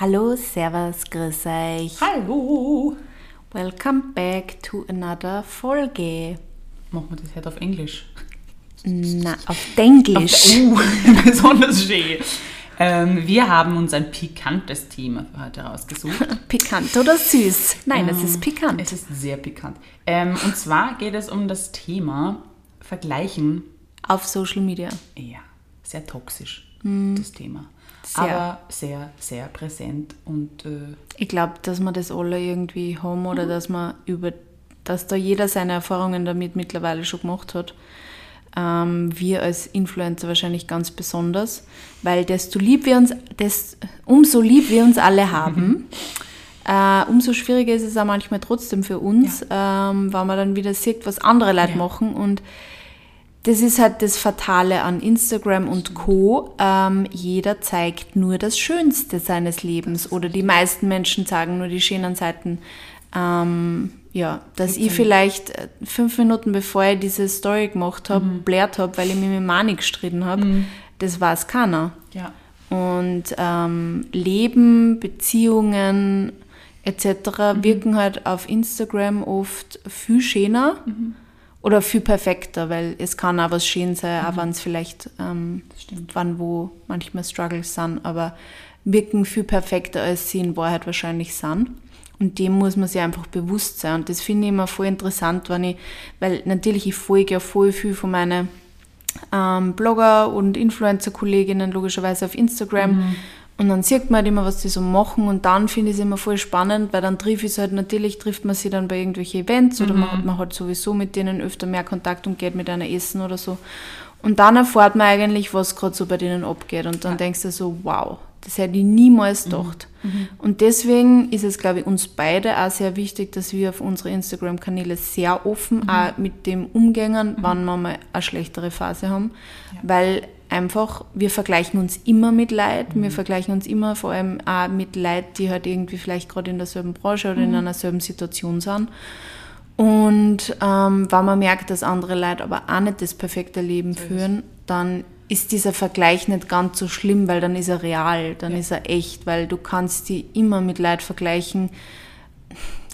Hallo, Servus, grüß euch. Hallo! Welcome back to another Folge. Machen wir das heute auf Englisch? Na, auf Denglisch. Uh, besonders schön. Ähm, wir haben uns ein pikantes Thema für heute rausgesucht. Pikant oder süß? Nein, es ist pikant. Es ist sehr pikant. Ähm, und zwar geht es um das Thema Vergleichen. Auf Social Media. Ja, sehr toxisch, Mhm. das Thema. Sehr. Aber sehr, sehr präsent und äh, Ich glaube, dass wir das alle irgendwie haben oder dass man über, dass da jeder seine Erfahrungen damit mittlerweile schon gemacht hat. Ähm, wir als Influencer wahrscheinlich ganz besonders, weil desto lieb wir uns, des, umso lieb wir uns alle haben, äh, umso schwieriger ist es auch manchmal trotzdem für uns, ähm, weil man dann wieder sieht, was andere Leute Ja. machen und das ist halt das Fatale an Instagram und Co. Ähm, jeder zeigt nur das Schönste seines Lebens oder die meisten Menschen zeigen nur die schönen Seiten. Ähm, ja, dass ich vielleicht äh, fünf Minuten bevor ich diese Story gemacht habe, blärt habe, weil ich mich mit Mani gestritten habe, das weiß keiner. ja. Und ähm, Leben, Beziehungen etc. wirken halt auf Instagram oft viel schöner oder viel perfekter, weil es kann auch was schön sein, auch wenn es vielleicht ähm, stimmt. wann wo manchmal Struggles sind, aber wirken viel perfekter, als sie in Wahrheit wahrscheinlich sind. Und dem muss man sich einfach bewusst sein. Und das finde ich immer voll interessant, wenn ich, weil natürlich ich folge ja voll viel von meinen ähm, Blogger und Influencer-Kolleginnen logischerweise auf Instagram. Und dann sieht man halt immer, was die so machen. Und dann finde ich es immer voll spannend, weil dann trifft ich halt, natürlich trifft man sie dann bei irgendwelchen Events oder man, hat- man hat sowieso mit denen öfter mehr Kontakt und geht mit einer essen oder so. Und dann erfährt man eigentlich, was gerade so bei denen abgeht. Und dann denkst du so, wow, das hätte ich niemals gedacht. Und deswegen ist es, glaube ich, uns beide auch sehr wichtig, dass wir auf unsere Instagram-Kanäle sehr offen auch mit dem umgängen, wann wir mal eine schlechtere Phase haben. Weil einfach, wir vergleichen uns immer mit Leid, wir vergleichen uns immer vor allem auch mit Leid, die halt irgendwie vielleicht gerade in derselben Branche oder in einer selben Situation sind. Und ähm, wenn man merkt, dass andere Leute aber auch nicht das perfekte Leben führen, dann ist dieser Vergleich nicht ganz so schlimm, weil dann ist er real, dann ist er echt, weil du kannst die immer mit Leid vergleichen,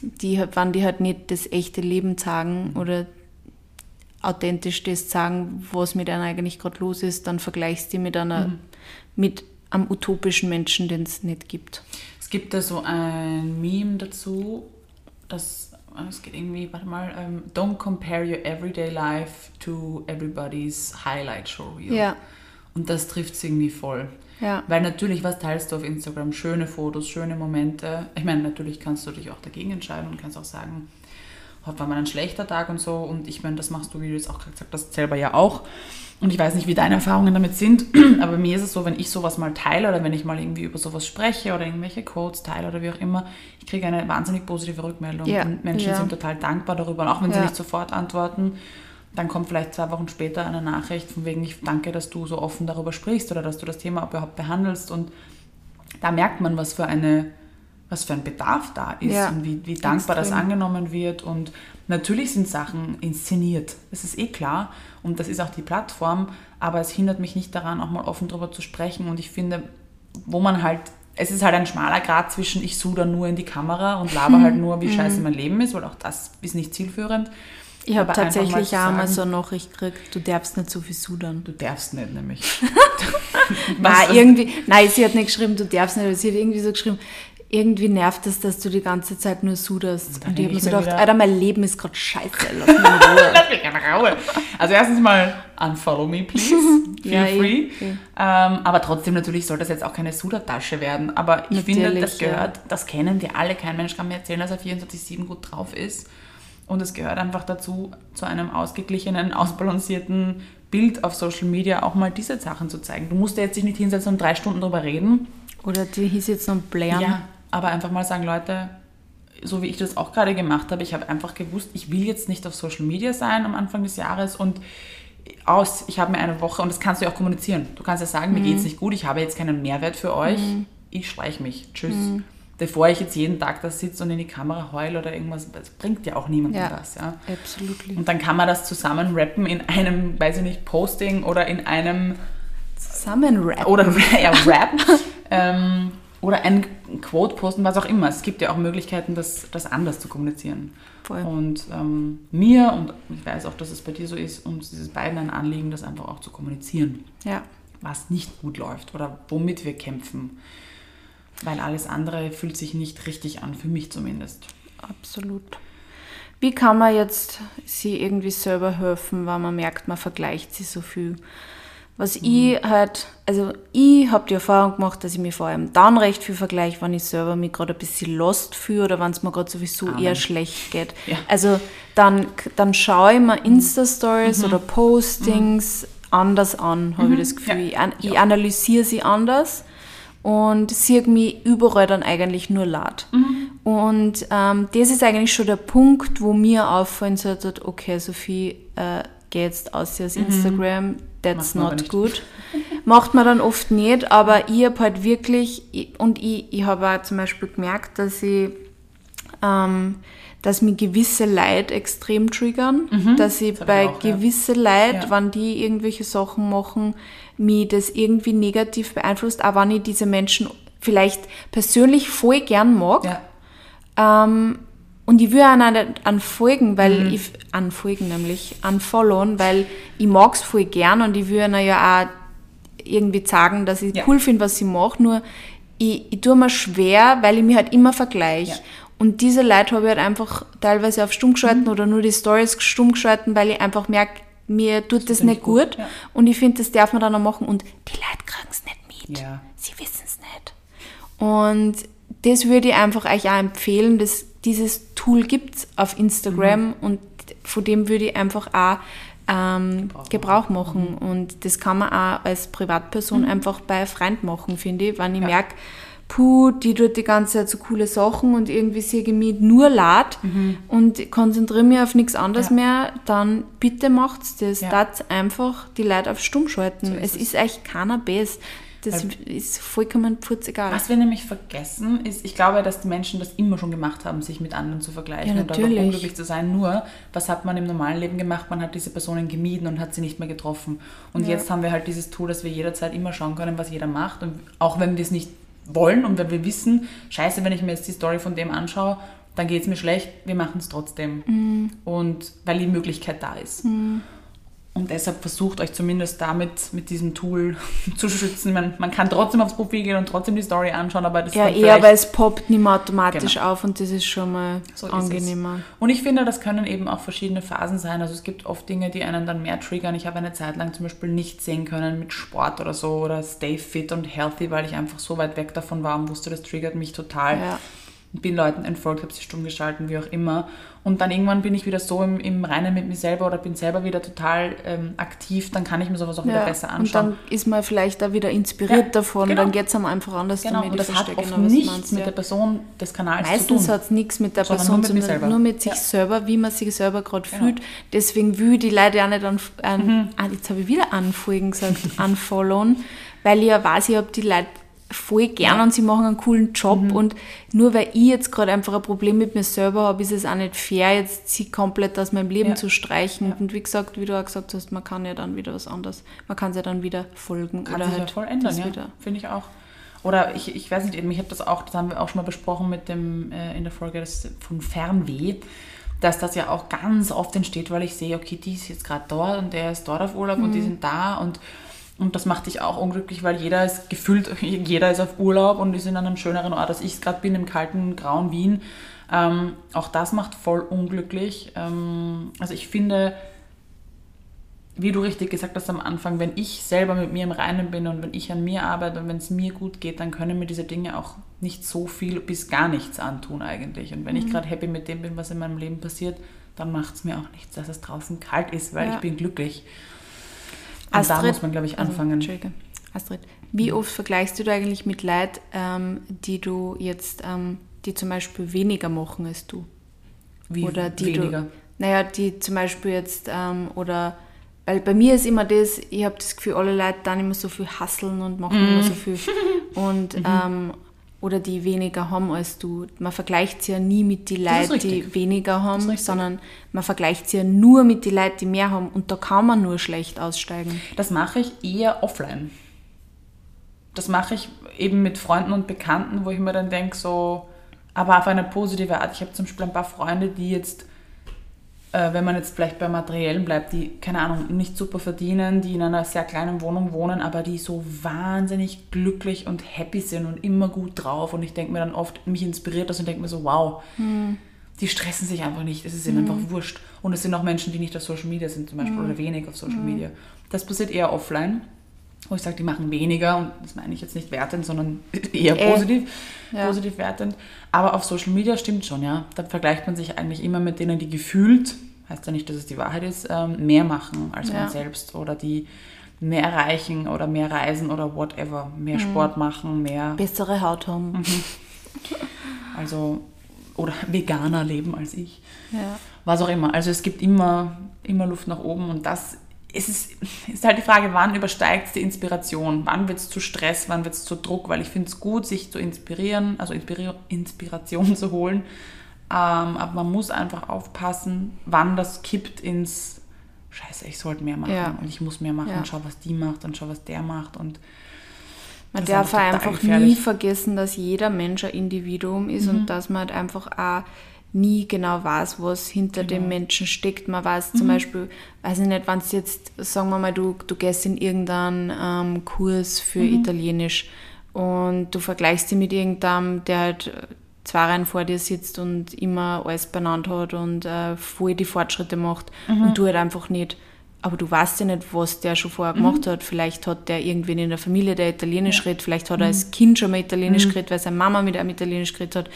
die, wenn die halt nicht das echte Leben sagen oder authentisch das sagen, was mit einer eigentlich gerade los ist, dann vergleichst du mit einer, mit einem utopischen Menschen, den es nicht gibt. Es gibt da so ein Meme dazu, das äh, es geht irgendwie, warte mal, ähm, don't compare your everyday life to everybody's highlight show reel. Ja. Und das trifft es irgendwie voll. Ja. Weil natürlich, was teilst du auf Instagram? Schöne Fotos, schöne Momente. Ich meine, natürlich kannst du dich auch dagegen entscheiden und kannst auch sagen, war mal ein schlechter Tag und so. Und ich meine, das machst du, wie du jetzt auch gerade gesagt hast, selber ja auch. Und ich weiß nicht, wie deine Erfahrungen damit sind, aber mir ist es so, wenn ich sowas mal teile oder wenn ich mal irgendwie über sowas spreche oder irgendwelche Codes teile oder wie auch immer, ich kriege eine wahnsinnig positive Rückmeldung Ja, und Menschen ja. sind total dankbar darüber. Und auch wenn sie Ja. nicht sofort antworten, dann kommt vielleicht zwei Wochen später eine Nachricht von wegen, ich danke, dass du so offen darüber sprichst oder dass du das Thema überhaupt behandelst. Und da merkt man, was für eine was für ein Bedarf da ist Ja, und wie, wie dankbar das extrem. angenommen wird. Und natürlich sind Sachen inszeniert, das ist eh klar. Und das ist auch die Plattform, aber es hindert mich nicht daran, auch mal offen darüber zu sprechen. Und ich finde, wo man halt, es ist halt ein schmaler Grad zwischen, ich suche da nur in die Kamera und laber halt nur, wie scheiße mein Leben ist, weil auch das ist nicht zielführend. Ich habe tatsächlich auch mal so eine Nachricht gekriegt, du darfst nicht so viel sudern. Du darfst nicht, nämlich. Nein, irgendwie, nein, sie hat nicht geschrieben, du darfst nicht, aber sie hat irgendwie so geschrieben, irgendwie nervt es, dass du die ganze Zeit nur suderst. dann Und ich habe mir so gedacht, wieder- Alter, mein Leben ist gerade scheiße, lass mich in Ruhe. Lass mich in Ruhe. Also erstens mal unfollow me, please. Feel Ja, eh, free. eh. Ähm, aber trotzdem natürlich soll das jetzt auch keine Sudertasche werden. Aber ich finde, Natürlich, das ja. gehört, das kennen wir alle. Kein Mensch kann mir erzählen, dass er 24-7 gut drauf ist. Und es gehört einfach dazu, zu einem ausgeglichenen, ausbalancierten Bild auf Social Media auch mal diese Sachen zu zeigen. Du musst ja jetzt dich nicht hinsetzen und drei Stunden drüber reden. Oder die hieß jetzt noch blären. Ja, aber einfach mal sagen, Leute, so wie ich das auch gerade gemacht habe, ich habe einfach gewusst, ich will jetzt nicht auf Social Media sein am Anfang des Jahres und aus, ich habe mir eine Woche, und das kannst du ja auch kommunizieren. Du kannst ja sagen, mir geht es nicht gut, ich habe jetzt keinen Mehrwert für euch, ich streiche mich, tschüss. Bevor ich jetzt jeden Tag da sitze und in die Kamera heul oder irgendwas, das bringt ja auch niemandem Ja. was. Ja. Absolut. Und dann kann man das zusammen rappen in einem, weiß ich nicht, Posting oder in einem Zusammen rap. oder ja, Rap. ähm, Oder ein Quote posten, was auch immer. Es gibt ja auch Möglichkeiten, das, das anders zu kommunizieren. Voll. Und ähm, mir, und ich weiß auch, dass es bei dir so ist, uns ist es beiden ein Anliegen, das einfach auch zu kommunizieren, Ja. was nicht gut läuft oder womit wir kämpfen. Weil alles andere fühlt sich nicht richtig an, für mich zumindest. Absolut. Wie kann man jetzt sie irgendwie selber helfen, weil man merkt, man vergleicht sie so viel? Was ich halt, also ich habe die Erfahrung gemacht, dass ich mich vor allem dann recht viel vergleiche, wenn ich selber mich gerade ein bisschen lost fühle oder wenn es mir gerade sowieso eher schlecht geht. Ja. Also dann, dann schaue ich mir Insta-Stories oder Postings anders an, habe ich das Gefühl. Ja. Ich, ich analysiere sie anders und sehe mich überall dann eigentlich nur laut. Und ähm, das ist eigentlich schon der Punkt, wo mir auffallen sollte, okay, Sophie, äh, geh jetzt aus aus Instagram, that's not good. Macht man dann oft nicht, aber ich habe halt wirklich, ich- und ich, ich habe auch zum Beispiel gemerkt, dass ich ähm, dass mich gewisse Leute extrem triggern, dass ich Mhm. Das bei auch, ja. gewisse Leute, Ja. wenn die irgendwelche Sachen machen, mich das irgendwie negativ beeinflusst, auch wenn ich diese Menschen vielleicht persönlich voll gern mag. Ja. Ähm, und ich will auch nicht anfolgen, weil Mhm. ich, anfolgen nämlich, unfollowen, weil ich mag's voll gern und ich will ihnen ja auch irgendwie sagen, dass ich Ja. cool finde, was sie macht, nur ich, ich tue mir schwer, weil ich mich halt immer vergleiche. Ja. Und diese Leute habe ich halt einfach teilweise auf stumm geschalten Mhm. oder nur die Stories stumm geschalten, weil ich einfach merke, mir tut das, finde nicht ich gut, gut. ja. Und ich finde, das darf man dann auch machen. Und die Leute kriegen es nicht mit. Ja. Sie wissen es nicht. Und das würde ich einfach euch auch empfehlen, dass dieses Tool gibt auf Instagram und von dem würde ich einfach auch ähm, Gebrauch machen. Und das kann man auch als Privatperson einfach bei Freund machen, finde ich. Wenn ich Ja. merke, puh, die tut die ganze Zeit so coole Sachen und irgendwie sehe ich mich nur laut und konzentriere mich auf nichts anderes Ja. mehr, dann bitte macht's das. Ja. Das einfach die Leute auf Stumm schalten. So ist es es. ist eigentlich keiner Bess. Das ist vollkommen purzegal. Was wir nämlich vergessen, ist, ich glaube, dass die Menschen das immer schon gemacht haben, sich mit anderen zu vergleichen Ja, und natürlich. unglücklich zu sein. Nur, was hat man im normalen Leben gemacht? Man hat diese Personen gemieden und hat sie nicht mehr getroffen. Und Ja. jetzt haben wir halt dieses Tool, dass wir jederzeit immer schauen können, was jeder macht. Und auch wenn wir es nicht wollen und wenn wir wissen, scheiße, wenn ich mir jetzt die Story von dem anschaue, dann geht es mir schlecht, wir machen es trotzdem. Mhm. Und weil die Möglichkeit da ist. Und deshalb versucht euch zumindest damit, mit diesem Tool zu schützen. Man, man kann trotzdem aufs Profil gehen und trotzdem die Story anschauen, aber das ja, dann eher, weil es poppt nicht mehr automatisch Genau. auf und das ist schon mal so ist angenehmer. Und ich finde, das können eben auch verschiedene Phasen sein. Also es gibt oft Dinge, die einen dann mehr triggern. Ich habe eine Zeit lang zum Beispiel nicht sehen können mit Sport oder so oder stay fit und healthy, weil ich einfach so weit weg davon war und wusste, das triggert mich total. Ja. Bin Leuten entfolgt, habe sie stumm geschalten, wie auch immer. Und dann irgendwann bin ich wieder so im, im Reinen mit mir selber oder bin selber wieder total ähm, aktiv, dann kann ich mir sowas auch wieder Ja, besser und anschauen. dann ist man vielleicht auch wieder inspiriert Ja, davon, genau. dann geht es einem einfach anders Genau, damit. und das hat oft genau, nichts mit der Person des Kanals Meistens zu tun. hat es nichts mit der Sondern Person zu tun, selber. nur mit sich Ja. selber, wie man sich selber gerade Genau. fühlt. Deswegen will ich die Leute ja nicht an, an Mhm. ah, jetzt habe ich wieder anfolgen gesagt, unfollowen, weil ich ja weiß, ich habe die Leute voll gern und sie machen einen coolen Job Mhm. und nur weil ich jetzt gerade einfach ein Problem mit mir selber habe, ist es auch nicht fair, jetzt sie komplett aus meinem Leben Ja. zu streichen. Ja. Und wie gesagt, wie du auch gesagt hast, man kann ja dann wieder was anderes, man kann es ja dann wieder folgen Kann oder sich halt ja voll ändern, das ja. Finde ich auch. Oder ich, ich weiß nicht, eben, ich habe das auch, das haben wir auch schon mal besprochen mit dem, äh, in der Folge das, von Fernweh, dass das ja auch ganz oft entsteht, weil ich sehe, okay, die ist jetzt gerade dort und der ist dort auf Urlaub und die sind da und, und das macht dich auch unglücklich, weil jeder ist gefühlt, jeder ist auf Urlaub und ist in einem schöneren Ort, als ich gerade bin, im kalten, grauen Wien. Ähm, auch das macht voll unglücklich. Ähm, also ich finde, wie du richtig gesagt hast am Anfang, wenn ich selber mit mir im Reinen bin und wenn ich an mir arbeite und wenn es mir gut geht, dann können mir diese Dinge auch nicht so viel bis gar nichts antun eigentlich. Und wenn ich gerade happy mit dem bin, was in meinem Leben passiert, dann macht es mir auch nichts, dass es draußen kalt ist, weil Ja. ich bin glücklich. Und da muss man, glaube ich, also, anfangen. Entschuldige. Astrid, wie oft vergleichst du da eigentlich mit Leid, ähm, die du jetzt, ähm, die zum Beispiel weniger machen als du? Wie oder die weniger. du, naja, die zum Beispiel jetzt, ähm, oder, weil bei mir ist immer das, ich habe das Gefühl, alle Leute dann immer so viel hasseln und machen Mhm. immer so viel. Und, ähm, oder die weniger haben als du. Man vergleicht sie ja nie mit den Leuten, die weniger haben, sondern man vergleicht sie ja nur mit den Leuten, die mehr haben. Und da kann man nur schlecht aussteigen. Das mache ich eher offline. das mache ich eben mit Freunden und Bekannten, wo ich mir dann denke, so, aber auf eine positive Art. Ich habe zum Beispiel ein paar Freunde, die jetzt, äh, wenn man jetzt vielleicht bei Materiellen bleibt, die, keine Ahnung, nicht super verdienen, die in einer sehr kleinen Wohnung wohnen, aber die so wahnsinnig glücklich und happy sind und immer gut drauf. Und ich denke mir dann oft, mich inspiriert das und denke mir so, wow, hm. die stressen sich einfach nicht, es ist ihnen hm. einfach wurscht. Und es sind auch Menschen, die nicht auf Social Media sind zum Beispiel hm. oder wenig auf Social Media. Das passiert eher offline wo ich sage, die machen weniger und das meine ich jetzt nicht wertend, sondern eher äh, positiv, ja. positiv wertend. Aber auf Social Media stimmt schon, ja. Da vergleicht man sich eigentlich immer mit denen, die gefühlt, heißt ja nicht, dass es die Wahrheit ist, ähm, mehr machen als ja. man selbst oder die mehr erreichen oder mehr reisen oder whatever, mehr mhm. Sport machen, mehr. Bessere Haut haben. Mhm. Also, oder veganer leben als ich. Ja. Was auch immer. Also es gibt immer, immer Luft nach oben und das es ist, ist halt die Frage, wann übersteigt es die Inspiration? Wann wird es zu Stress? Wann wird es zu Druck? Weil ich finde es gut, sich zu inspirieren, also Inspiration zu holen. Ähm, aber man muss einfach aufpassen, wann das kippt ins Scheiße, ich sollte mehr machen ja. und ich muss mehr machen. Ja. Und schau, was die macht und schau, was der macht. Und man darf einfach gefährlich. nie vergessen, dass jeder Mensch ein Individuum ist mhm. und dass man halt einfach auch nie genau weiß, was hinter genau. dem Menschen steckt. Man weiß mhm. zum Beispiel, weiß ich nicht, wenn es jetzt, sagen wir mal, du, du gehst in irgendeinen ähm, Kurs für mhm. Italienisch und du vergleichst dich mit irgendeinem, der halt zwei Reihen vor dir sitzt und immer alles benannt hat und äh, voll die Fortschritte macht mhm. und du halt einfach nicht. Aber du weißt ja nicht, was der schon vorher gemacht mhm. hat. Vielleicht hat der irgendwen in der Familie, der Italienisch ja. redet. Vielleicht hat er als mhm. Kind schon mal Italienisch mhm. geredet, weil seine Mama mit einem Italienisch geredet hat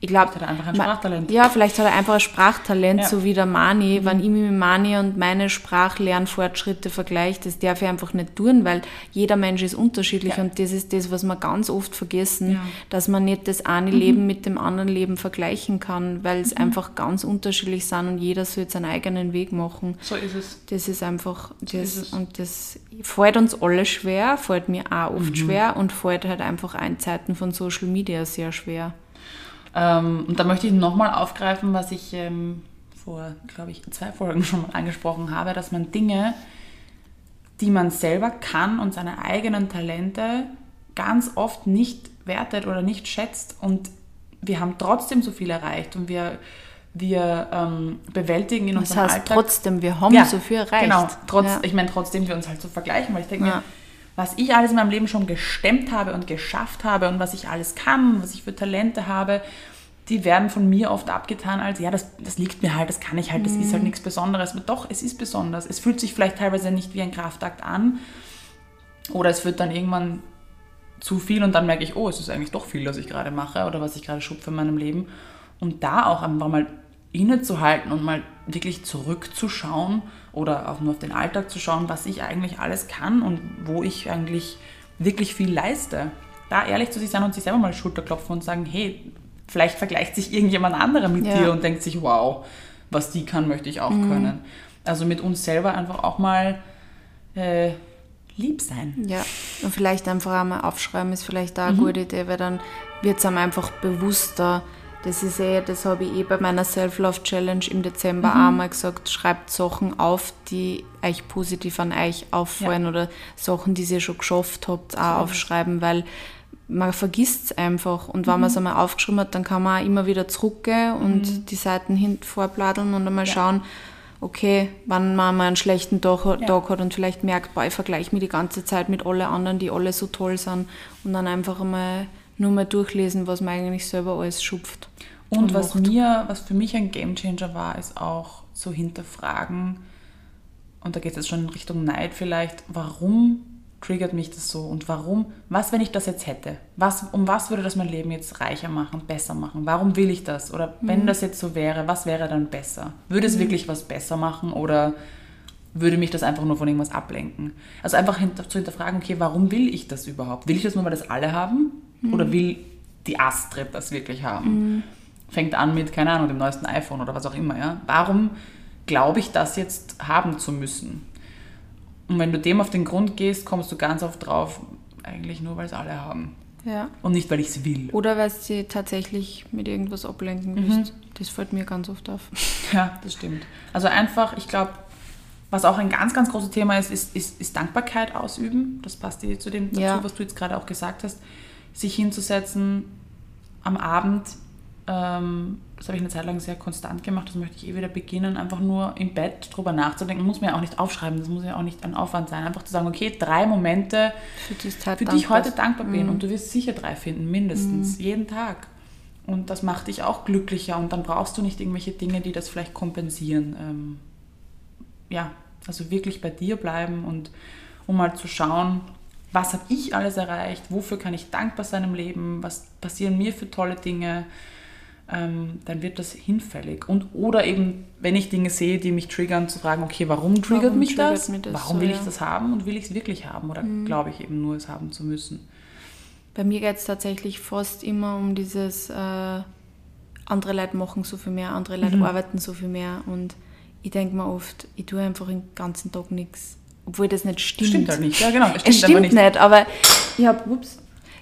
ich glaube, hat er einfach ein Sprachtalent. Ja, vielleicht hat er einfach ein Sprachtalent, ja. so wie der Mani. Mhm. Wenn ich mich mit Mani und meine Sprachlernfortschritte vergleiche, das darf ich einfach nicht tun, weil jeder Mensch ist unterschiedlich ja. und das ist das, was wir ganz oft vergessen, ja. dass man nicht das eine mhm. Leben mit dem anderen Leben vergleichen kann, weil es mhm. einfach ganz unterschiedlich sind und jeder soll jetzt seinen eigenen Weg machen. So ist es. Das ist einfach, das, so ist und das fällt uns alle schwer, fällt mir auch oft mhm. schwer und fällt halt einfach ein Zeiten von Social Media sehr schwer. Ähm, und da möchte ich nochmal aufgreifen, was ich ähm, vor, glaube ich, zwei Folgen schon mal angesprochen habe, dass man Dinge, die man selber kann und seine eigenen Talente ganz oft nicht wertet oder nicht schätzt. Und wir haben trotzdem so viel erreicht und wir, wir ähm, bewältigen in das unserem heißt Alltag. trotzdem, wir haben ja, so viel erreicht. Genau, trotz, ja. ich meine trotzdem wir uns halt so vergleichen, weil ich denke ja. Was ich alles in meinem Leben schon gestemmt habe und geschafft habe und was ich alles kann, was ich für Talente habe, die werden von mir oft abgetan als, ja, das, das liegt mir halt, das kann ich halt, das mhm. ist halt mhm. nichts Besonderes. Aber doch, es ist besonders. Es fühlt sich vielleicht teilweise nicht wie ein Kraftakt an oder es wird dann irgendwann zu viel und dann merke ich, oh, es ist eigentlich doch viel, was ich gerade mache oder was ich gerade schupfe in meinem Leben. Und da auch einfach mal innezuhalten und mal wirklich zurückzuschauen oder auch nur auf den Alltag zu schauen, was ich eigentlich alles kann und wo ich eigentlich wirklich viel leiste. Da ehrlich zu sich sein und sich selber mal Schulterklopfen und sagen, hey, vielleicht vergleicht sich irgendjemand anderer mit ja. dir und denkt sich, wow, was die kann, möchte ich auch mhm. können. Also mit uns selber einfach auch mal äh, lieb sein. Ja, und vielleicht einfach einmal aufschreiben ist vielleicht auch eine mhm. gute Idee, weil dann wird es einem einfach bewusster, das ist eh, das habe ich eh bei meiner Self-Love-Challenge im Dezember mhm. einmal gesagt, schreibt Sachen auf, die euch positiv an euch auffallen ja. oder Sachen, die ihr schon geschafft habt, auch so. aufschreiben, weil man vergisst es einfach. Und wenn mhm. man es einmal aufgeschrieben hat, dann kann man auch immer wieder zurückgehen und mhm. die Seiten hin vorbladeln und einmal ja. schauen, okay, wann man mal einen schlechten Tag, ja. Tag hat und vielleicht merkt, boah, ich vergleiche mich die ganze Zeit mit allen anderen, die alle so toll sind und dann einfach einmal nur mal durchlesen, was man eigentlich selber alles schupft. Und, und was mir, was für mich ein Gamechanger war, ist auch so hinterfragen, und da geht es jetzt schon in Richtung Neid vielleicht, warum triggert mich das so und warum? Was, wenn ich das jetzt hätte? Was, um was würde das mein Leben jetzt reicher machen, besser machen? Warum will ich das? Oder wenn mhm. das jetzt so wäre, was wäre dann besser? Würde es mhm. wirklich was besser machen oder würde mich das einfach nur von irgendwas ablenken? Also einfach hinter, zu hinterfragen, okay, warum will ich das überhaupt? Will ich das nur, weil das alle haben? Mhm. Oder will die Astrid das wirklich haben? Mhm. Fängt an mit, keine Ahnung, dem neuesten iPhone oder was auch immer. Ja? Warum glaube ich, das jetzt haben zu müssen? Und wenn du dem auf den Grund gehst, kommst du ganz oft drauf, eigentlich nur, weil es alle haben. Ja. Und nicht, weil ich es will. Oder weil sie tatsächlich mit irgendwas ablenken mhm. willst. Das fällt mir ganz oft auf. Ja, das stimmt. Also einfach, ich glaube, Was auch ein ganz, ganz großes Thema ist, ist, ist, ist Dankbarkeit ausüben. Das passt dir zu dem dazu, Ja. was du jetzt gerade auch gesagt hast. Sich hinzusetzen am Abend, ähm, das habe ich eine Zeit lang sehr konstant gemacht, das möchte ich eh wieder beginnen, einfach nur im Bett drüber nachzudenken. Muss man ja auch nicht aufschreiben, das muss ja auch nicht ein Aufwand sein. Einfach zu sagen, okay, drei Momente, Für, das halt für die ich heute dankbar bin. Mhm. Und du wirst sicher drei finden, mindestens, jeden Tag. Und das macht dich auch glücklicher und dann brauchst du nicht irgendwelche Dinge, die das vielleicht kompensieren. Ähm, ja, also wirklich bei dir bleiben und um mal zu schauen, was habe ich alles erreicht, wofür kann ich dankbar sein im Leben, was passieren mir für tolle Dinge, ähm, dann wird das hinfällig. Und oder eben, wenn ich Dinge sehe, die mich triggern, zu fragen, okay, warum triggert Warum mich triggert das? mich das Warum so, will ja. ich das haben und will ich es wirklich haben? Oder glaube ich eben nur, es haben zu müssen? Bei mir geht es tatsächlich fast immer um dieses, äh, andere Leute machen so viel mehr, andere Leute Mhm. arbeiten so viel mehr und ich denke mir oft, ich tue einfach den ganzen Tag nichts, obwohl das nicht stimmt. Stimmt halt nicht. Ja, genau. Es Es stimmt, aber stimmt nicht. aber ich habe ups,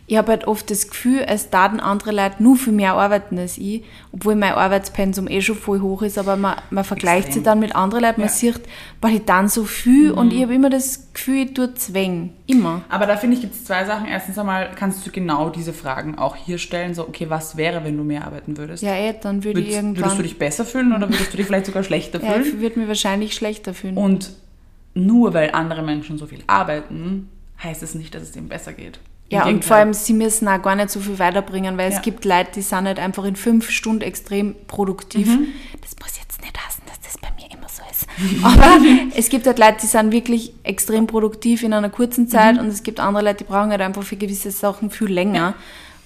ich hab halt oft das Gefühl, es taten andere Leute nur viel mehr arbeiten als ich, obwohl mein Arbeitspensum eh schon voll hoch ist, aber man, man vergleicht Extrem. sich dann mit anderen Leuten, man Ja. sieht, boah, die dann so viel und ich habe immer das Gefühl, ich tue Zwängen. Immer. Aber da finde ich, gibt es zwei Sachen. Erstens einmal kannst du genau diese Fragen auch hier stellen. So, okay, was wäre, wenn du mehr arbeiten würdest? Ja, eh, dann würde ich würdest, irgendwann... würdest du dich besser fühlen oder würdest du dich vielleicht sogar schlechter ja, fühlen? ich würde mich wahrscheinlich schlechter fühlen. Und nur weil andere Menschen so viel arbeiten, heißt es nicht, dass es denen besser geht. Im Ja, und vor allem, sie müssen auch gar nicht so viel weiterbringen, weil Ja. es gibt Leute, die sind halt einfach in fünf Stunden extrem produktiv. Mhm. Das muss jetzt nicht heißen, dass das bei mir immer so ist. Aber es gibt halt Leute, die sind wirklich extrem produktiv in einer kurzen Zeit Mhm. und es gibt andere Leute, die brauchen halt einfach für gewisse Sachen viel länger.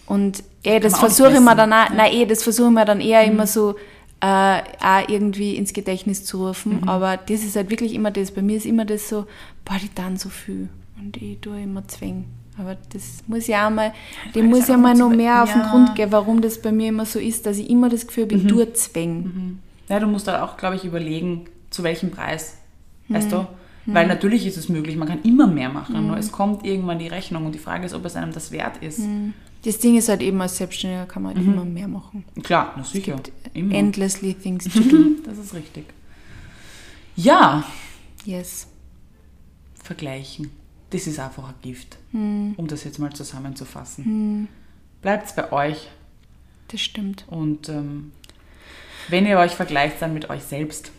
Und eh, das versuche ich mir dann auch, nein, eh, das versuche ich mir dann eher Mhm. immer so äh, auch irgendwie ins Gedächtnis zu rufen. Mhm. Aber das ist halt wirklich immer das. Bei mir ist immer das so, boah, die dann so viel. Und ich tue immer zwängen. Aber das muss ja auch mal, dem muss halt ja mal noch mehr auf den ja. Grund gehen, warum das bei mir immer so ist, dass ich immer das Gefühl Mhm. habe, ich tue zwängen. Ja, du musst da auch, glaube ich, überlegen, zu welchem Preis. Mhm. Weißt du? Weil natürlich ist es möglich, man kann immer mehr machen, nur es kommt irgendwann die Rechnung und die Frage ist, ob es einem das wert ist. Das Ding ist halt eben, als Selbstständiger kann man halt Mhm. immer mehr machen. Klar, na sicher. Immer. Endlessly things to do. Das ist richtig. Ja, Yes. vergleichen. Das ist einfach ein Gift, Hm. um das jetzt mal zusammenzufassen. Bleibt bei euch Das stimmt. und ähm, wenn ihr euch vergleicht, dann mit euch selbst.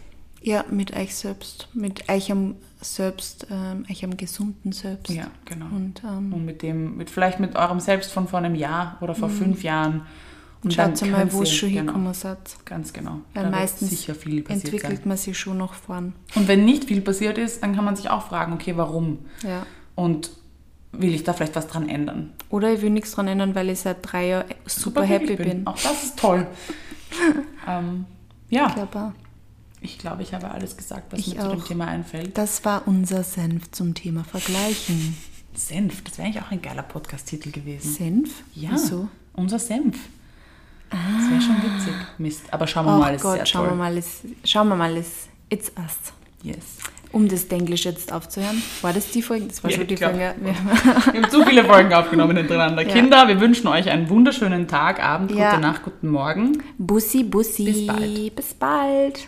Ja, mit euch selbst. Mit eurem Selbst, ähm, eurem gesunden Selbst. Ja, genau. Und ähm, Und mit dem, mit vielleicht mit eurem Selbst von vor einem Jahr oder vor fünf Jahren. Und schaut mal, wo es schon genau, hinkommen seid. Ganz genau. Weil Da meistens sicher viel passiert entwickelt sein. man sich schon nach vorn. Und wenn nicht viel passiert ist, dann kann man sich auch fragen, okay, warum? Ja. Und will ich da vielleicht was dran ändern? Oder ich will nichts dran ändern, weil ich seit drei Jahren super, happy glücklich bin. Auch das ist toll. ähm, ja, auch. Ich glaube, ich habe alles gesagt, was Ich mir zu dem auch. Thema einfällt. Das war unser Senf zum Thema Vergleichen. Senf, das wäre eigentlich auch ein geiler Podcast-Titel gewesen. Senf? Ja, Wieso? unser Senf. Das wäre schon witzig. Mist, aber schauen wir mal, Oh ist sehr Gott, schauen wir toll. mal, ist, schauen wir mal, ist, it's us. Yes. Um das Denglisch jetzt aufzuhören. War das die Folge? Das war Ja, schon die glaub. Folge. Wir, Wir haben zu viele Folgen aufgenommen hintereinander. Ja. Kinder, wir wünschen euch einen wunderschönen Tag, Abend, Ja. gute Nacht, guten Morgen. Bussi, Bussi. Bis bald. Bis bald.